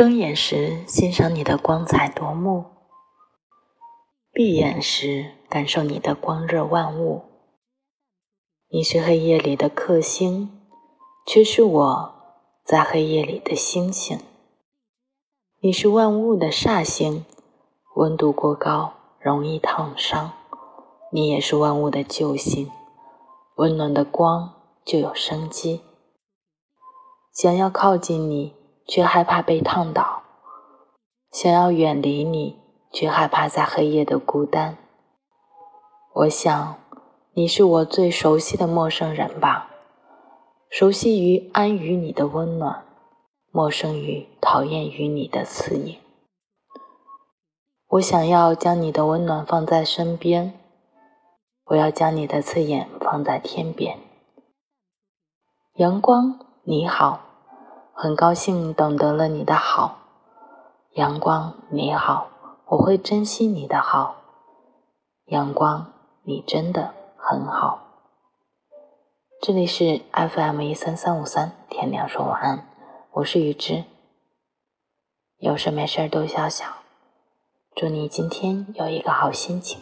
睁眼时欣赏你的光彩夺目，闭眼时感受你的光热万物。你是黑夜里的克星，却是我在黑夜里的星星。你是万物的煞星，温度过高容易烫伤。你也是万物的救星，温暖的光就有生机。想要靠近你。却害怕被烫倒，想要远离你，却害怕在黑夜的孤单。我想，你是我最熟悉的陌生人吧，熟悉于安于你的温暖，陌生于讨厌于你的刺眼。我想要将你的温暖放在身边，我要将你的刺眼放在天边。阳光，你好。很高兴懂得了你的好，阳光你好，我会珍惜你的好。阳光，你真的很好。这里是 FM 一三三五三，天亮说晚安，我是雨之。有事没事都笑笑，祝你今天有一个好心情。